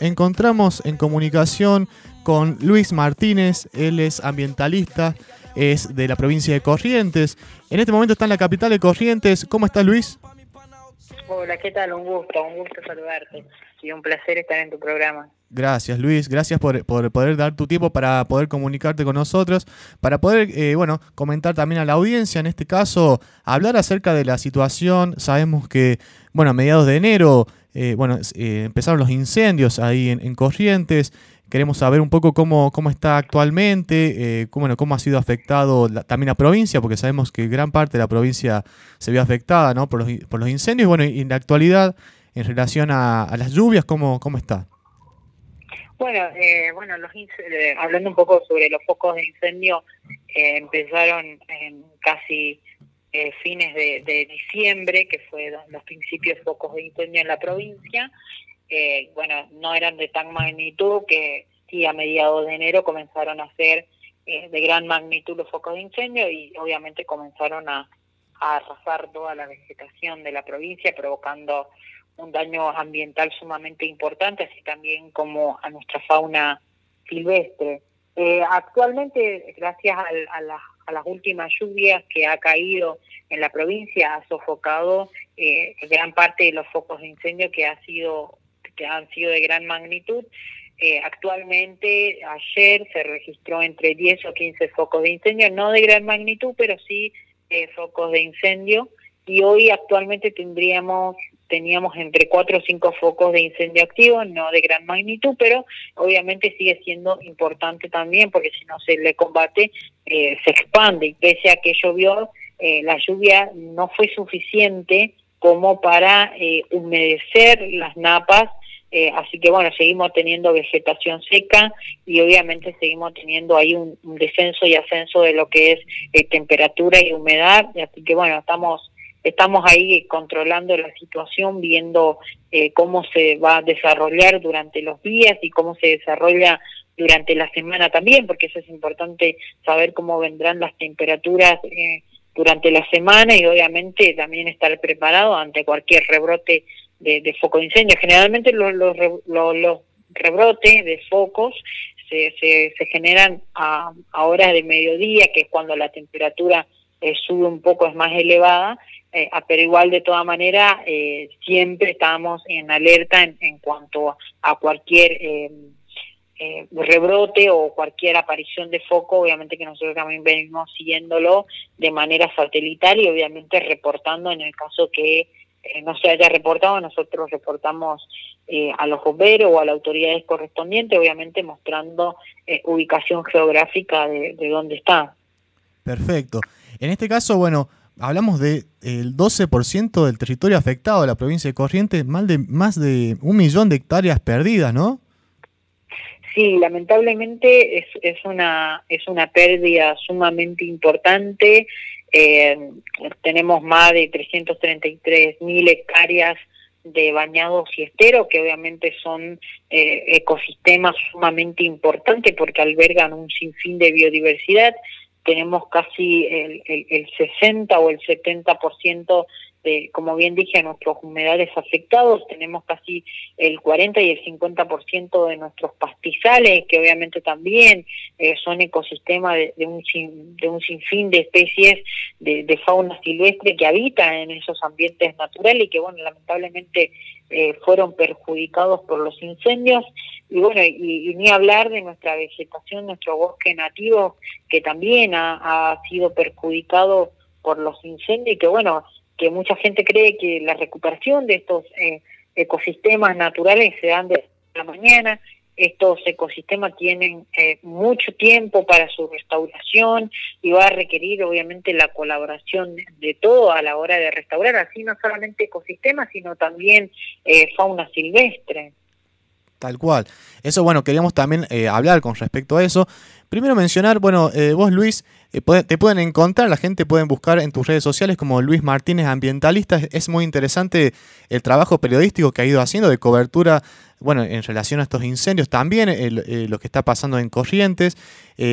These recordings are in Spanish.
encontramos en comunicación con Luis Martínez, él es ambientalista, es de la provincia de Corrientes. En este momento está en la capital de Corrientes. ¿Cómo está Luis? Hola, ¿qué tal? Un gusto, un gusto saludarte y un placer estar en tu programa. Gracias Luis, gracias por, poder dar tu tiempo para poder comunicarte con nosotros, para poder, eh, bueno, comentar también a la audiencia, en este caso, hablar acerca de la situación. Sabemos que, bueno, a mediados de enero, eh, bueno, eh, empezaron los incendios ahí en, Corrientes. Queremos saber un poco cómo, cómo está actualmente, cómo, bueno, cómo ha sido afectado también la provincia, porque sabemos que gran parte de la provincia se vio afectada ¿no? por, los, por los incendios. Bueno, y en la actualidad, en relación a, a las lluvias, ¿cómo, cómo está? Bueno, eh, bueno los eh, hablando un poco sobre los focos de incendio, eh, empezaron en casi eh, fines de, diciembre, que fue los principios focos de incendio en la provincia. bueno, no eran de tan magnitud que sí, a mediados de enero comenzaron a ser de gran magnitud los focos de incendio y obviamente comenzaron a, arrasar toda la vegetación de la provincia, provocando un daño ambiental sumamente importante, así también como a nuestra fauna silvestre. Eh, actualmente, gracias a, las últimas lluvias que ha caído en la provincia, ha sofocado eh, gran parte de los focos de incendio que, ha sido, que han sido de gran magnitud. Eh, actualmente, ayer se registró entre 10 o 15 focos de incendio, no de gran magnitud, pero sí focos de incendio. Y hoy actualmente tendríamos teníamos entre cuatro o cinco focos de incendio activo, no de gran magnitud, pero obviamente sigue siendo importante también porque si no se le combate, eh, se expande. Y pese a que llovió, eh, la lluvia no fue suficiente como para eh, humedecer las napas, así que bueno, seguimos teniendo vegetación seca y obviamente seguimos teniendo ahí un, un descenso y ascenso de lo que es temperatura y humedad, así que bueno, estamos estamos ahí controlando la situación, viendo eh, cómo se va a desarrollar durante los días y cómo se desarrolla durante la semana también, porque eso es importante saber cómo vendrán las temperaturas eh, durante la semana y obviamente también estar preparado ante cualquier rebrote de, foco de incendio. Generalmente los, los, los, rebrotes de focos se, se, se generan a, a, horas de mediodía, que es cuando la temperatura eh, sube un poco, es más elevada, eh, ah, pero igual de toda manera eh, siempre estamos en alerta en, cuanto a cualquier eh, rebrote o cualquier aparición de foco, obviamente que nosotros también venimos siguiéndolo de manera satelital y obviamente reportando en el caso que no se haya reportado, nosotros reportamos a los bomberos o a las autoridades correspondientes, obviamente mostrando ubicación geográfica de, de dónde está. Perfecto. En este caso, bueno, hablamos del el 12% del territorio afectado de la provincia de Corrientes, más de, más de un millón de hectáreas perdidas, ¿no? Sí, lamentablemente es, es, una, es una pérdida sumamente importante. Eh, tenemos más de 333 mil hectáreas de bañados y esteros, que obviamente son eh, ecosistemas sumamente importantes porque albergan un sinfín de biodiversidad tenemos casi el, el, el 60 o el 70% de, como bien dije, nuestros humedales afectados, tenemos casi el 40 y el 50% de nuestros pastizales, que obviamente también eh, son ecosistemas de, un de un sinfín de especies de, fauna silvestre que habitan en esos ambientes naturales y que, bueno, lamentablemente eh, fueron perjudicados por los incendios y bueno, y, ni hablar de nuestra vegetación, nuestro bosque nativo, que también ha, sido perjudicado por los incendios y que bueno, que mucha gente cree que la recuperación de estos eh, ecosistemas naturales se dan de la mañana, estos ecosistemas tienen eh, mucho tiempo para su restauración y va a requerir obviamente la colaboración de todo a la hora de restaurar, así no solamente ecosistemas, sino también eh, fauna silvestre. Tal cual. Eso, bueno, queríamos también eh, hablar con respecto a eso. Primero mencionar, bueno, eh, vos Luis, eh, te pueden encontrar, la gente pueden buscar en tus redes sociales como Luis Martínez Ambientalista. Es muy interesante el trabajo periodístico que ha ido haciendo de cobertura bueno, en relación a estos incendios, también eh, lo que está pasando en Corrientes.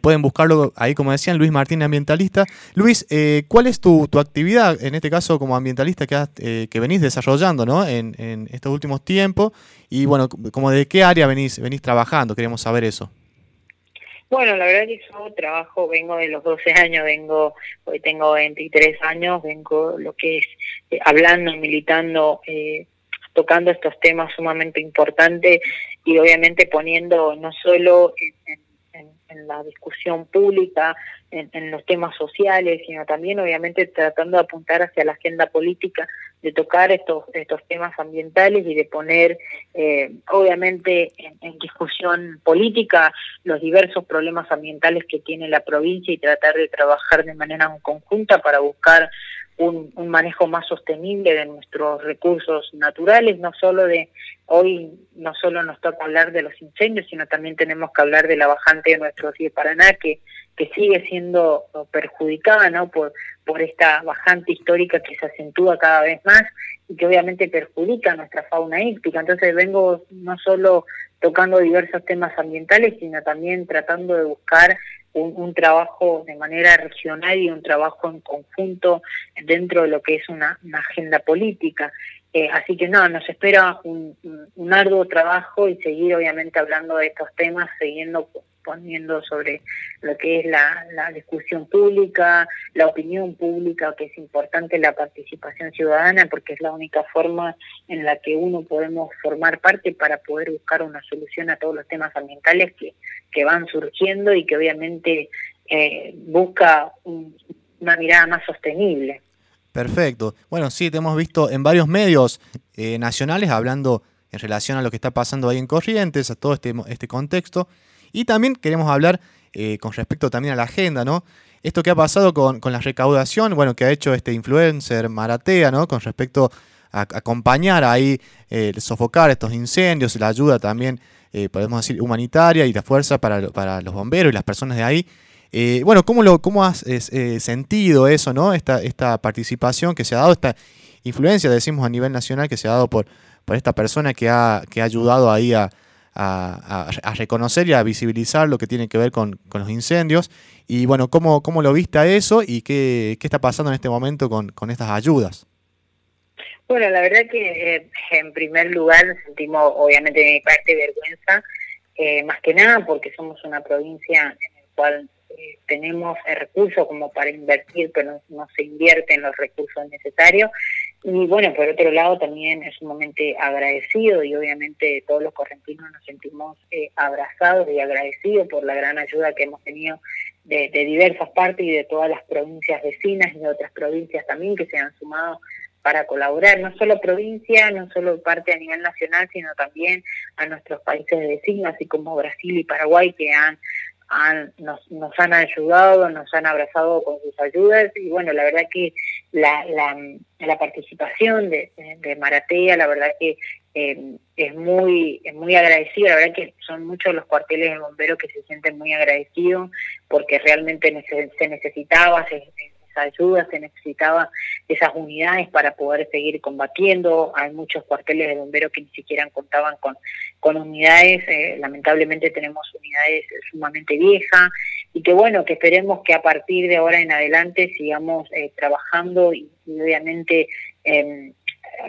pueden buscarlo ahí, como decían, Luis Martín, ambientalista. Luis, ¿cuál es tu, actividad, en este caso como ambientalista que, que venís desarrollando ¿no? en, en, estos últimos tiempos? Y bueno, como de qué área venís, venís trabajando, queremos saber eso. Bueno, la verdad que yo trabajo, vengo de los 12 años, vengo, hoy tengo 23 años, vengo lo que es eh, hablando, militando, eh, tocando estos temas sumamente importantes y obviamente poniendo no solo en, la discusión pública, en, los temas sociales, sino también obviamente tratando de apuntar hacia la agenda política, de tocar estos, estos temas ambientales y de poner eh, obviamente en, discusión política los diversos problemas ambientales que tiene la provincia y tratar de trabajar de manera conjunta para buscar un, manejo más sostenible de nuestros recursos naturales, no solo de hoy, no solo nos toca hablar de los incendios, sino también tenemos que hablar de la bajante de nuestro río Paraná, que, que sigue siendo perjudicada ¿no? por, por esta bajante histórica que se acentúa cada vez más y que obviamente perjudica nuestra fauna hípica. Entonces vengo no solo tocando diversos temas ambientales, sino también tratando de buscar un, trabajo de manera regional y un trabajo en conjunto dentro de lo que es una, agenda política. Eh, así que no, nos espera un, un, arduo trabajo y seguir obviamente hablando de estos temas, siguiendo poniendo sobre lo que es la, discusión pública, la opinión pública, que es importante la participación ciudadana, porque es la única forma en la que uno podemos formar parte para poder buscar una solución a todos los temas ambientales que, que van surgiendo y que obviamente eh, busca una mirada más sostenible. Perfecto. Bueno, sí, te hemos visto en varios medios eh, nacionales hablando en relación a lo que está pasando ahí en Corrientes, a todo este, este contexto. Y también queremos hablar eh, con respecto también a la agenda, ¿no? Esto que ha pasado con, la recaudación, bueno, que ha hecho este influencer Maratea, ¿no? Con respecto a, acompañar ahí, eh, sofocar estos incendios, la ayuda también, eh, podemos decir, humanitaria y la fuerza para, los bomberos y las personas de ahí. bueno, ¿cómo, lo, cómo has sentido eso, ¿no? Esta, esta participación que se ha dado, esta influencia, decimos a nivel nacional, que se ha dado por, por esta persona que ha, que ha ayudado ahí a, a, reconocer y a visibilizar lo que tiene que ver con, los incendios. Y bueno, ¿cómo, cómo lo viste a eso y qué, qué está pasando en este momento con, con estas ayudas? Bueno, la verdad que eh, en primer lugar sentimos obviamente de mi parte vergüenza, eh, más que nada porque somos una provincia en la cual eh, tenemos el recurso como para invertir, pero no, se invierte en los recursos necesarios. Y bueno, por otro lado también es sumamente agradecido y obviamente todos los correntinos nos sentimos eh, abrazados y agradecidos por la gran ayuda que hemos tenido de, diversas partes y de todas las provincias vecinas y de otras provincias también que se han sumado para colaborar, no solo provincia, no solo parte a nivel nacional, sino también a nuestros países vecinos, así como Brasil y Paraguay, que han nos, nos han ayudado, nos han abrazado con sus ayudas. Y bueno, la verdad que la, la, participación de, Maratea, la verdad que eh, es muy es muy agradecido, la verdad que son muchos los cuarteles de bomberos que se sienten muy agradecidos porque realmente se necesitaba, se, ayuda, se necesitaba esas unidades para poder seguir combatiendo. Hay muchos cuarteles de bomberos que ni siquiera contaban con, con unidades. Eh, lamentablemente tenemos unidades sumamente viejas y que bueno, que esperemos que a partir de ahora en adelante sigamos eh, trabajando y, obviamente em,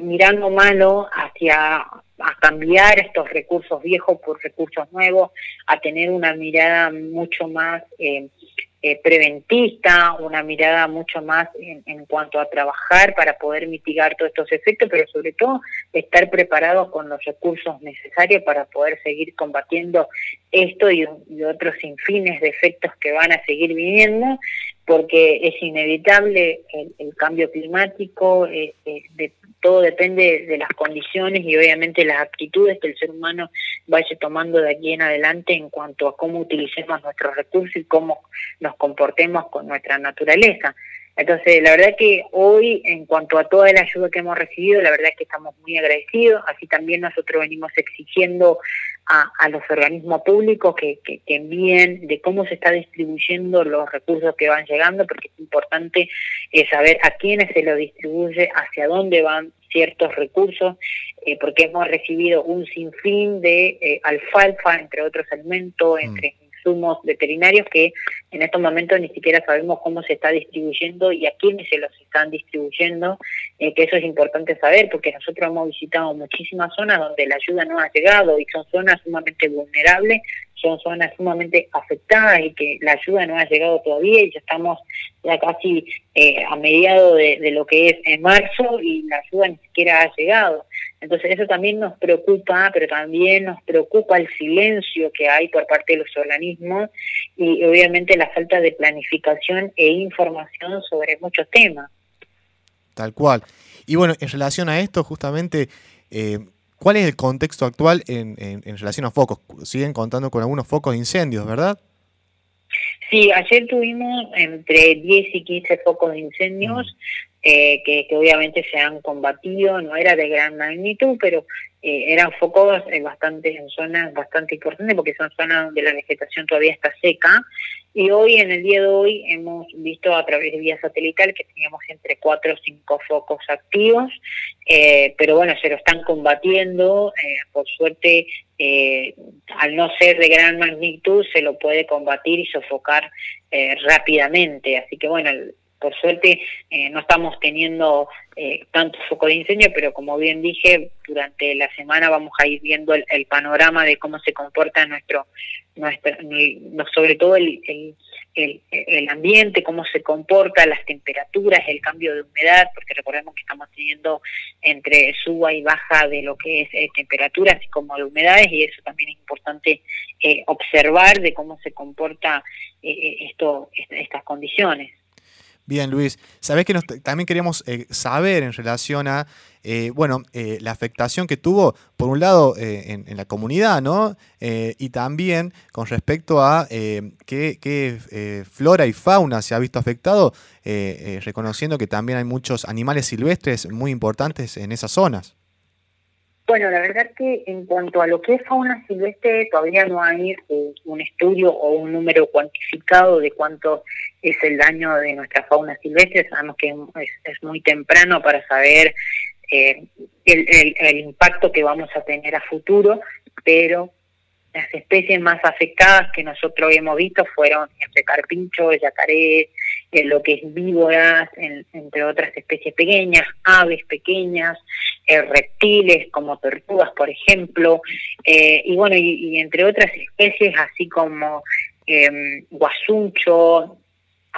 mirando mano hacia a cambiar estos recursos viejos por recursos nuevos, a tener una mirada mucho más eh, eh, preventista, una mirada mucho más en, cuanto a trabajar para poder mitigar todos estos efectos, pero sobre todo estar preparados con los recursos necesarios para poder seguir combatiendo esto y, otros infines de efectos que van a seguir viniendo, porque es inevitable el, cambio climático, eh, eh, todo depende de las condiciones y obviamente las actitudes que el ser humano vaya tomando de aquí en adelante en cuanto a cómo utilicemos nuestros recursos y cómo nos comportemos con nuestra naturaleza. Entonces, la verdad que hoy, en cuanto a toda la ayuda que hemos recibido, la verdad que estamos muy agradecidos. Así también nosotros venimos exigiendo a, los organismos públicos que, que, envíen de cómo se está distribuyendo los recursos que van llegando, porque es importante eh, saber a quiénes se lo distribuye, hacia dónde van, ciertos recursos, porque hemos recibido un sinfín de alfalfa, entre otros alimentos, mm. entre insumos veterinarios que en estos momentos ni siquiera sabemos cómo se está distribuyendo y a quiénes se los están distribuyendo, eh, que eso es importante saber porque nosotros hemos visitado muchísimas zonas donde la ayuda no ha llegado y son zonas sumamente vulnerables, son zonas sumamente afectadas y que la ayuda no ha llegado todavía y ya estamos ya casi eh, a mediado de, lo que es en marzo y la ayuda ni siquiera ha llegado. Entonces eso también nos preocupa, pero también nos preocupa el silencio que hay por parte de los organismos y obviamente la falta de planificación e información sobre muchos temas. Tal cual. Y bueno, en relación a esto, justamente, eh, ¿cuál es el contexto actual en, en, relación a focos? Siguen contando con algunos focos de incendios, ¿verdad? Sí, ayer tuvimos entre 10 y 15 focos de incendios. Mm. Eh, que, obviamente se han combatido, no era de gran magnitud, pero eh, eran focos eh, bastante en zonas bastante importantes porque son zonas donde la vegetación todavía está seca. Y hoy, en el día de hoy, hemos visto a través de vía satelital que teníamos entre 4 o 5 focos activos, pero bueno, se lo están combatiendo. por suerte, al no ser de gran magnitud, se lo puede combatir y sofocar rápidamente. Así que bueno, por suerte eh, no estamos teniendo eh, tanto foco de incendio, pero como bien dije, durante la semana vamos a ir viendo el, panorama de cómo se comporta nuestro, nuestro sobre todo el, ambiente, cómo se comporta, las temperaturas, el cambio de humedad, porque recordemos que estamos teniendo entre suba y baja de lo que es eh, temperaturas y como de humedades, y eso también es importante observar de cómo se comporta esto, estas condiciones. Bien, Luis. Sabés que también queríamos eh, saber en relación a, eh, bueno, eh, la afectación que tuvo, por un lado, en, la comunidad, ¿no? y también con respecto a qué, flora y fauna se ha visto afectado, reconociendo que también hay muchos animales silvestres muy importantes en esas zonas. Bueno, la verdad que en cuanto a lo que es fauna silvestre, todavía no hay un estudio o un número cuantificado de cuánto es el daño de nuestra fauna silvestre. Sabemos que es, muy temprano para saber eh, el, impacto que vamos a tener a futuro, pero las especies más afectadas que nosotros hemos visto fueron entre carpinchos, yacaré, eh, lo que es víboras, entre otras especies pequeñas, aves pequeñas, eh, reptiles como tortugas, por ejemplo, eh, y bueno, y, entre otras especies así como eh,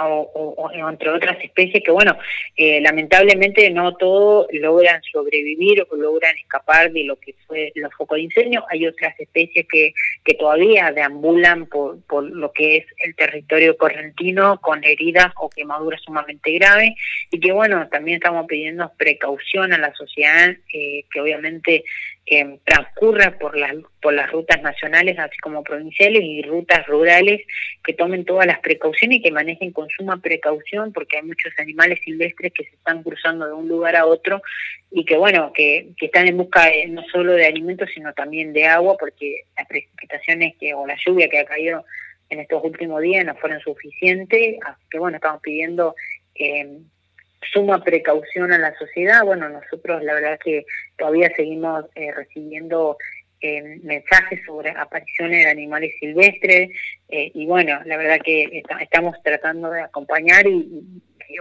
o, entre otras especies que, bueno, eh, lamentablemente no todos logran sobrevivir o logran escapar de lo que fue los focos de incendio. Hay otras especies que, que todavía deambulan por, por lo que es el territorio correntino con heridas o quemaduras sumamente graves y que, bueno, también estamos pidiendo precaución a la sociedad, eh, que obviamente que transcurra por las, por las rutas nacionales, así como provinciales, y rutas rurales, que tomen todas las precauciones y que manejen con suma precaución, porque hay muchos animales silvestres que se están cruzando de un lugar a otro y que, bueno, que, que están en busca no solo de alimentos, sino también de agua, porque las precipitaciones que, o la lluvia que ha caído en estos últimos días no fueron suficientes, así que, bueno, estamos pidiendo... Eh, suma precaución a la sociedad. Bueno, nosotros la verdad que todavía seguimos eh, recibiendo eh, mensajes sobre apariciones de animales silvestres eh, y bueno, la verdad que estamos tratando de acompañar y,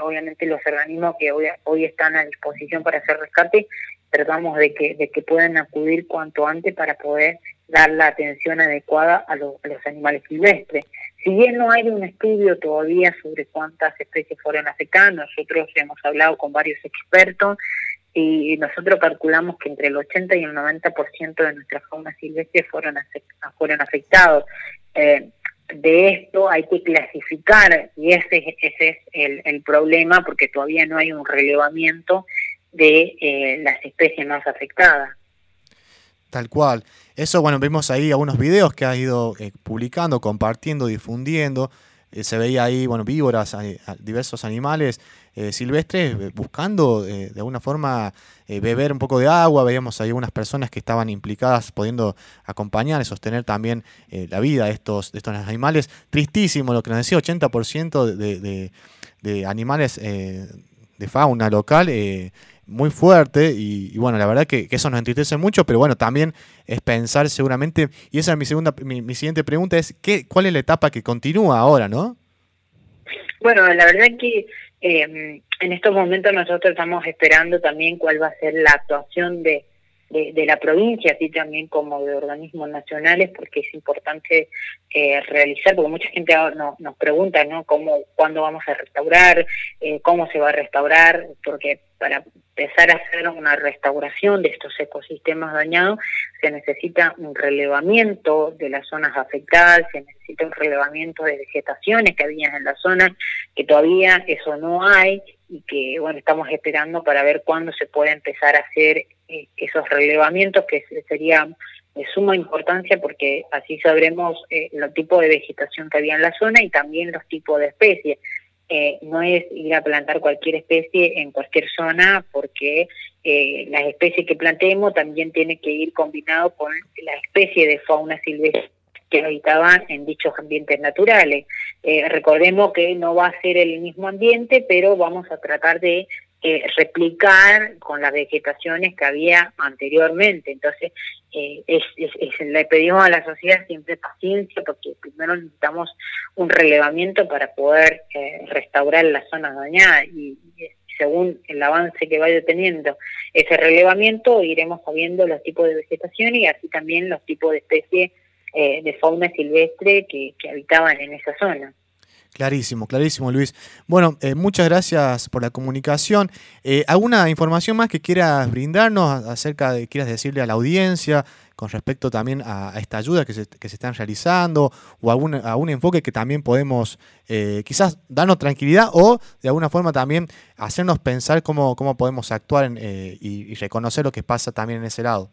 obviamente los organismos que hoy, hoy están a disposición para hacer rescate, tratamos de que, de que puedan acudir cuanto antes para poder dar la atención adecuada a, los animales silvestres. Si bien no hay un estudio todavía sobre cuántas especies fueron afectadas, nosotros hemos hablado con varios expertos y nosotros calculamos que entre el 80 y el 90% de nuestra fauna silvestre fueron, fueron afectados. Eh, de esto hay que clasificar y ese, ese es el, el problema porque todavía no hay un relevamiento de eh, las especies más afectadas. Tal cual. Eso, bueno, vemos ahí algunos videos que ha ido eh, publicando, compartiendo, difundiendo. Eh, se veía ahí, bueno, víboras, diversos animales eh, silvestres buscando de alguna forma beber un poco de agua. Veíamos ahí algunas personas que estaban implicadas, pudiendo acompañar y sostener también la vida de estos, de estos animales. Tristísimo lo que nos decía, 80% de, de, de, animales de fauna local muy fuerte y, bueno, la verdad que, eso nos entristece mucho, pero bueno, también es pensar seguramente, y esa es mi segunda, mi, siguiente pregunta es, ¿qué, ¿cuál es la etapa que continúa ahora, no? Bueno, la verdad que eh, en estos momentos nosotros estamos esperando también cuál va a ser la actuación de de, la provincia, así también como de organismos nacionales, porque es importante eh, realizar, porque mucha gente no, nos pregunta, ¿no? ¿Cómo, cuándo vamos a restaurar? Eh, ¿Cómo se va a restaurar? Porque para empezar a hacer una restauración de estos ecosistemas dañados, se necesita un relevamiento de las zonas afectadas, se necesita un relevamiento de vegetaciones que había en la zona, que todavía eso no hay, y que bueno estamos esperando para ver cuándo se puede empezar a hacer eh, esos relevamientos que sería de suma importancia porque así sabremos eh, los tipos de vegetación que había en la zona y también los tipos de especies. Eh, no es ir a plantar cualquier especie en cualquier zona porque eh, las especies que plantemos también tiene que ir combinado con la especie de fauna silvestre que habitaban en dichos ambientes naturales. Eh, recordemos que no va a ser el mismo ambiente, pero vamos a tratar de eh, replicar con las vegetaciones que había anteriormente. Entonces, eh, es, le pedimos a la sociedad siempre paciencia, porque primero necesitamos un relevamiento para poder restaurar las zonas dañadas y, según el avance que vaya teniendo ese relevamiento, iremos sabiendo los tipos de vegetación y así también los tipos de especies eh, de fauna silvestre que, habitaban en esa zona. Clarísimo, clarísimo, Luis. Bueno, eh, muchas gracias por la comunicación. Eh, ¿Alguna información más que quieras brindarnos acerca de, quieras decirle a la audiencia con respecto también a, esta ayuda que se, están realizando o algún, algún enfoque que también podemos quizás darnos tranquilidad o de alguna forma también hacernos pensar cómo, cómo podemos actuar y, y reconocer lo que pasa también en ese lado?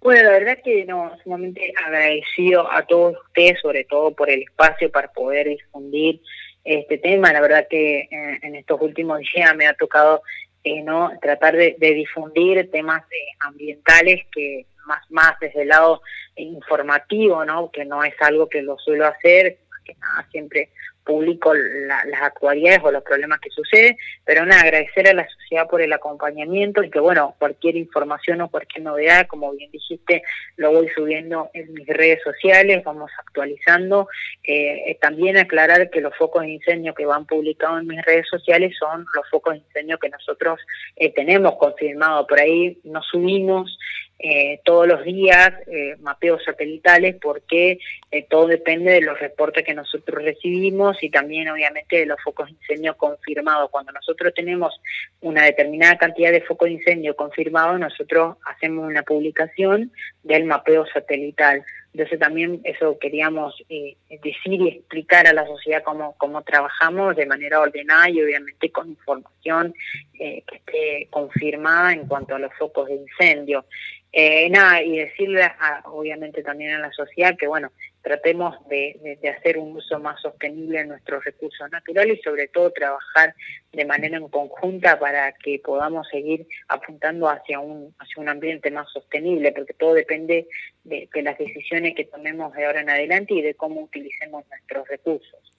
Bueno, la verdad que no, sumamente agradecido a todos ustedes, sobre todo por el espacio para poder difundir este tema. La verdad que eh, en estos últimos días me ha tocado eh, no tratar de, difundir temas eh, ambientales que más más desde el lado informativo, ¿no? Que no es algo que lo suelo hacer, que nada siempre publico las actualidades o los problemas que suceden, pero nada, agradecer a la sociedad por el acompañamiento y que bueno, cualquier información o cualquier novedad, como bien dijiste, lo voy subiendo en mis redes sociales, vamos actualizando. Eh, eh, también aclarar que los focos de incendio que van publicados en mis redes sociales son los focos de incendio que nosotros eh, tenemos confirmado. Por ahí nos subimos eh, todos los días eh, mapeos satelitales porque eh, todo depende de los reportes que nosotros recibimos y también obviamente de los focos de incendio confirmados. Cuando nosotros tenemos una determinada cantidad de focos de incendio confirmados, nosotros hacemos una publicación del mapeo satelital. Entonces también eso queríamos decir y explicar a la sociedad cómo, cómo trabajamos de manera ordenada y obviamente con información que esté confirmada en cuanto a los focos de incendio. Eh, nada, y decirle obviamente también a la sociedad que, bueno, tratemos de, hacer un uso más sostenible de nuestros recursos naturales y sobre todo trabajar de manera en conjunta para que podamos seguir apuntando hacia un, hacia un ambiente más sostenible, porque todo depende de las decisiones que tomemos de ahora en adelante y de cómo utilicemos nuestros recursos.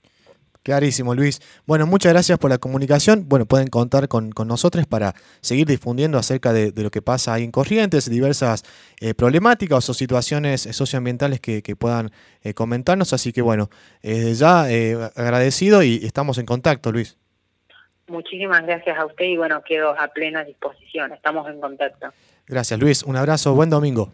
Clarísimo, Luis. Bueno, muchas gracias por la comunicación. Bueno, pueden contar con, nosotros para seguir difundiendo acerca de, lo que pasa ahí en Corrientes, diversas eh, problemáticas o situaciones socioambientales que, puedan eh, comentarnos. Así que bueno, ya eh, agradecido y estamos en contacto, Luis. Muchísimas gracias a usted y bueno, quedo a plena disposición. Estamos en contacto. Gracias, Luis. Un abrazo. Buen domingo.